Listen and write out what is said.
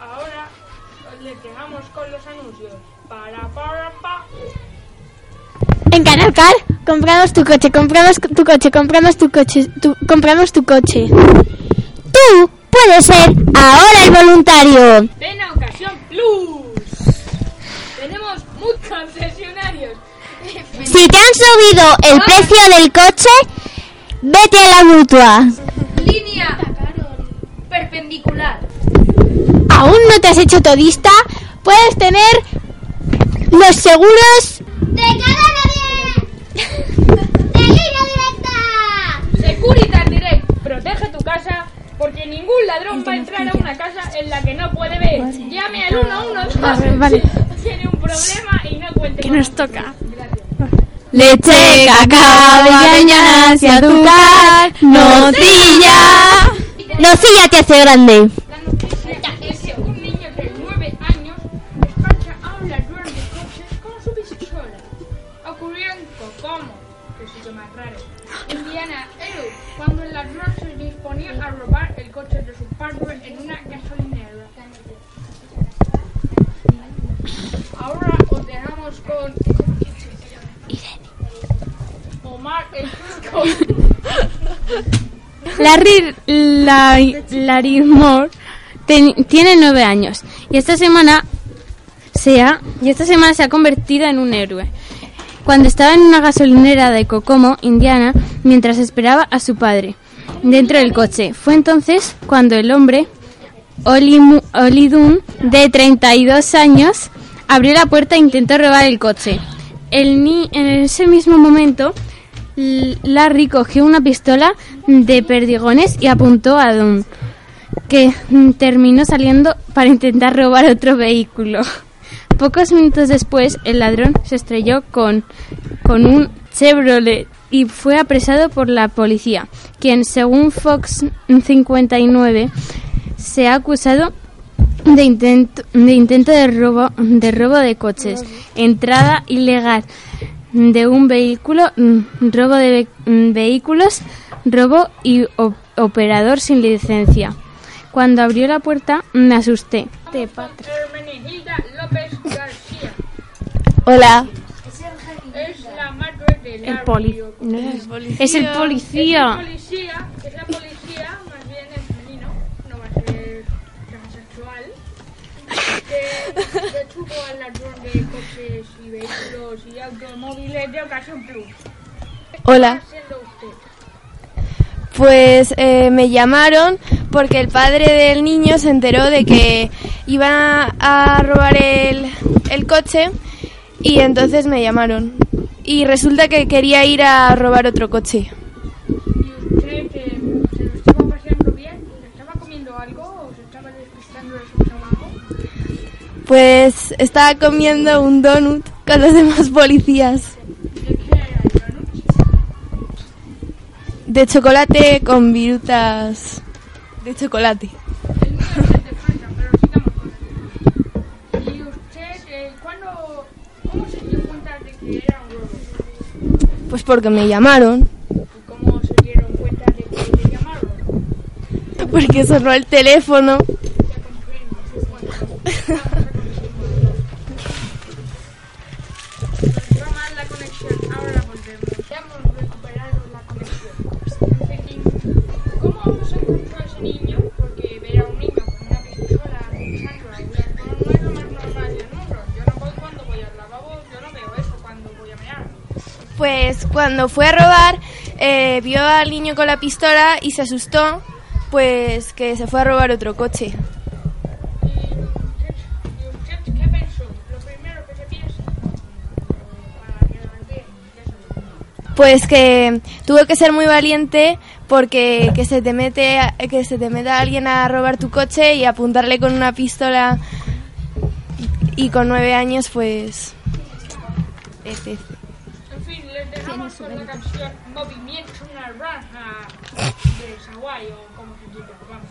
Ahora les dejamos con los anuncios. Para, para, pa. En Canal Car, compramos tu coche, compramos tu coche, compramos tu coche, tu- compramos tu coche. Tú puedes ser ahora el voluntario. Ven a Ocasión Plus. Tenemos muchos concesionarios. Si te han subido el precio del coche, vete a la mutua. Línea perpendicular. ¿Aún no te has hecho todista? Puedes tener los seguros ¡De cara ¡De línea directa! Securitas Direct. Protege tu casa porque ningún ladrón va a entrar a una casa en la que. Llame al 112 Vale, si tiene un problema y no cuente con nos toca. Gracias. Leche, cacao, avellanas y azúcar, nocilla. Nocilla te hace grande. La noticia es que un niño de 9 años despacha a un ladrón de coches con su pistola. Ocurrió en Kokomo, que sitio más raro, Indiana, Eru, cuando el ladrón se disponía a robar el coche de su padre en una gasolinera. Ahora os dejamos con Omar el Turco. Larry, la, Larry Moore tiene nueve años y esta semana se ha, y esta semana se ha convertido en un héroe. Cuando estaba en una gasolinera de Kokomo, Indiana, mientras esperaba a su padre dentro del coche, fue entonces cuando el hombre Oli, Oli Dunn, de 32 años, abrió la puerta e intentó robar el coche. El ni- en ese mismo momento, Larry cogió una pistola de perdigones y apuntó a Dunn, que mm, terminó saliendo para intentar robar otro vehículo. Pocos minutos después, el ladrón se estrelló con, con un Chevrolet y fue apresado por la policía, quien, según Fox 59, se ha acusado de intento de intento de robo de robo de coches, entrada ilegal de un vehículo, mm, robo de ve- mm, vehículos, robo y operador sin licencia. Cuando abrió la puerta me asusté. De. Hola. Es la madre de Larry. El poli. no es, el policía. Es el policía, es la policía, detuvo al ladrón de coches y vehículos y automóviles de Ocasión Plus. Hola. Pues eh, me llamaron porque el padre del niño se enteró de que iban a robar el, el coche y entonces me llamaron. Y resulta que quería ir a robar otro coche. ¿Y usted que se lo estaba paseando bien? ¿Se estaba comiendo algo o se estaba despistando de su trabajo? Pues estaba comiendo un donut con los demás policías. ¿De chocolate con virutas de chocolate. Pues porque me llamaron. ¿Y cómo se dieron cuenta de que le llamaron? Porque sonó el teléfono. Pues cuando fue a robar, eh, vio al niño con la pistola y se asustó, pues que se fue a robar otro coche. Pues que tuvo que ser muy valiente porque que se te mete que se te meta alguien a robar tu coche y apuntarle con una pistola y con nueve años pues. Dejamos con la canción Movimiento Naranja de Saguay o como se diga, vamos.